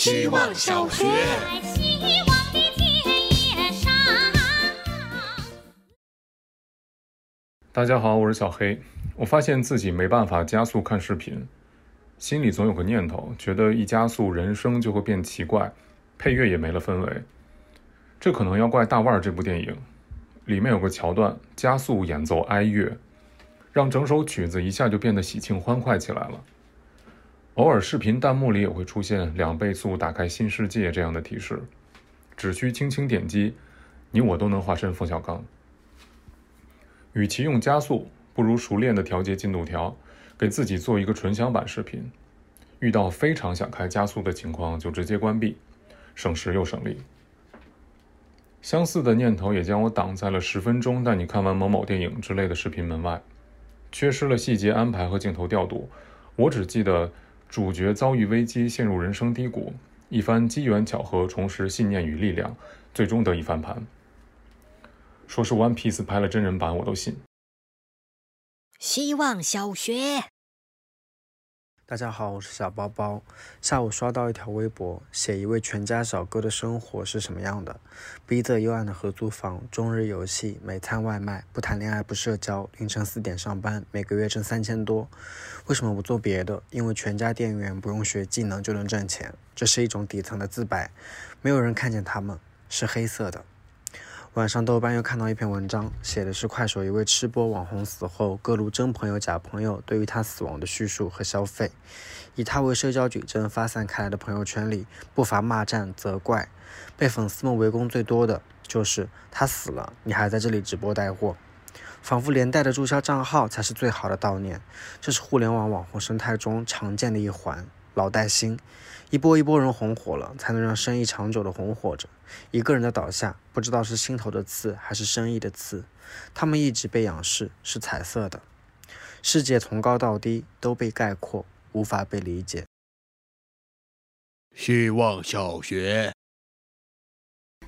希望小学。大家好，我是小黑。我发现自己没办法加速看视频，心里总有个念头，觉得一加速人生就会变奇怪，配乐也没了氛围。这可能要怪《大腕》这部电影，里面有个桥段，加速演奏哀乐，让整首曲子一下就变得喜庆欢快起来了。偶尔视频弹幕里也会出现两倍速打开新世界这样的提示，只需轻轻点击，你我都能化身冯小刚。与其用加速，不如熟练的调节进度条，给自己做一个纯享版视频。遇到非常想开加速的情况，就直接关闭，省时又省力。相似的念头也将我挡在了十分钟带你看完某某电影之类的视频门外，缺失了细节安排和镜头调度。我只记得主角遭遇危机，陷入人生低谷，一番机缘巧合重拾信念与力量，最终得以翻盘。说是《One Piece》拍了真人版，我都信。希望小学，大家好，我是小包包。下午刷到一条微博，写一位全家小哥的生活是什么样的：逼仄幽暗的合租房，终日游戏，每餐外卖，不谈恋爱，不社交，凌晨四点上班，每个月挣三千多。为什么不做别的？因为全家店员不用学技能就能挣钱，这是一种底层的自白。没有人看见他们，是黑色的。晚上豆瓣又看到一篇文章，写的是快手一位吃播网红死后，各路真朋友假朋友对于他死亡的叙述和消费。以他为社交矩阵发散开来的朋友圈里，不乏骂战、责怪。被粉丝们围攻最多的就是他死了，你还在这里直播带货，仿佛连带的注销账号才是最好的悼念。这是互联网网红生态中常见的一环，老带新。一波一波人红火了，才能让生意长久的红火着。一个人的倒下，不知道是心头的刺还是生意的刺。他们一直被仰视，是彩色的。世界从高到低都被概括，无法被理解。希望小学。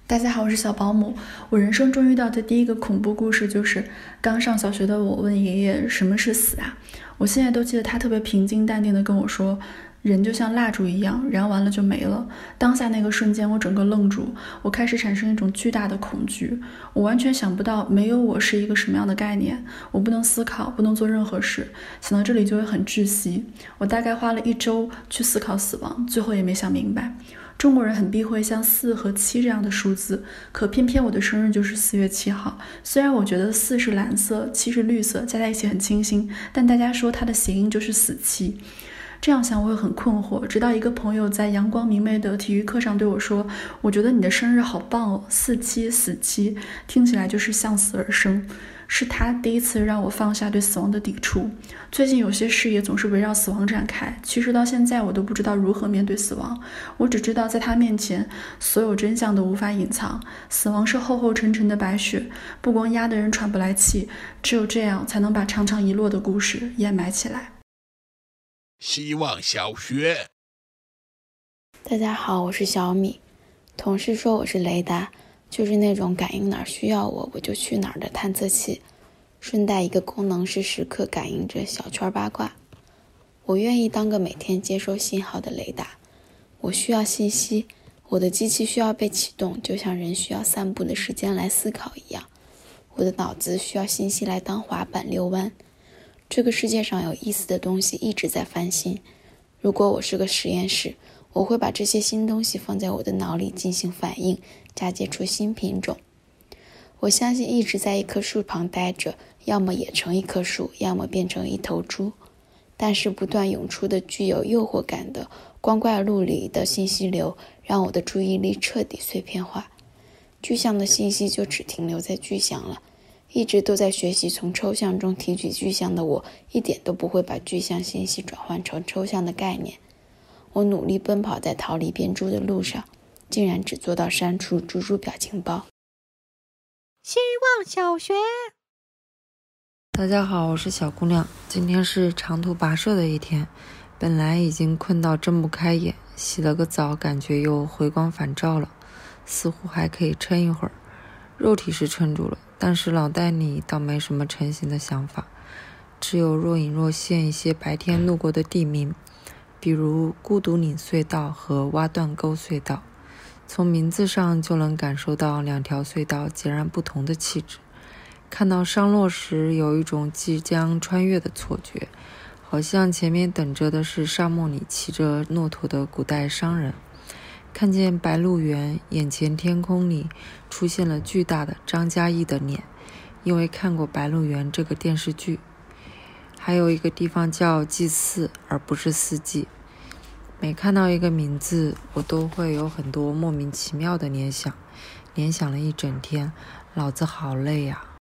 大家好，我是小保姆。我人生中遇到的第一个恐怖故事，就是刚上小学的我问爷爷什么是死啊？我现在都记得他特别平静淡定的跟我说。人就像蜡烛一样，燃完了就没了。当下那个瞬间，我整个愣住，我开始产生一种巨大的恐惧。我完全想不到没有我是一个什么样的概念。我不能思考，不能做任何事，想到这里就会很窒息。我大概花了一周去思考死亡，最后也没想明白。中国人很避讳像四和七这样的数字，可偏偏我的生日就是四月七号。虽然我觉得四是蓝色，七是绿色，加在一起很清新，但大家说它的谐音就是死期。这样想我会很困惑，直到一个朋友在阳光明媚的体育课上对我说：“我觉得你的生日好棒哦，四七死期，听起来就是向死而生。”是他第一次让我放下对死亡的抵触。最近有些事也总是围绕死亡展开，其实到现在我都不知道如何面对死亡。我只知道在他面前，所有真相都无法隐藏。死亡是厚厚沉沉的白雪，不光压得人喘不来气，只有这样才能把长长遗落的故事掩埋起来。希望小学，大家好，我是小米。同事说我是雷达，就是那种感应哪儿需要我我就去哪儿的探测器。顺带一个功能是时刻感应着小圈八卦。我愿意当个每天接收信号的雷达。我需要信息，我的机器需要被启动，就像人需要散步的时间来思考一样。我的脑子需要信息来当滑板溜弯。这个世界上有意思的东西一直在翻新。如果我是个实验室，我会把这些新东西放在我的脑里进行反应，嫁接出新品种。我相信一直在一棵树旁待着，要么也成一棵树，要么变成一头猪。但是不断涌出的具有诱惑感的光怪陆离的信息流，让我的注意力彻底碎片化。具象的信息就只停留在具象了。一直都在学习从抽象中提取具象的我，一点都不会把具象信息转换成抽象的概念。我努力奔跑在逃离变猪的路上，竟然只做到删除猪猪表情包。希望小学，大家好，我是小姑娘。今天是长途跋涉的一天，本来已经困到睁不开眼，洗了个澡，感觉又回光返照了，似乎还可以撑一会儿。肉体是撑住了。但是脑袋里倒没什么成型的想法，只有若隐若现一些白天路过的地名，比如孤独岭隧道和挖断沟隧道。从名字上就能感受到两条隧道截然不同的气质。看到商洛时，有一种即将穿越的错觉，好像前面等着的是沙漠里骑着骆驼的古代商人。看见白鹿原，眼前天空里出现了巨大的张嘉译的脸，因为看过《白鹿原》这个电视剧。还有一个地方叫祭祀，而不是四季。每看到一个名字，我都会有很多莫名其妙的联想，联想了一整天，脑子好累呀。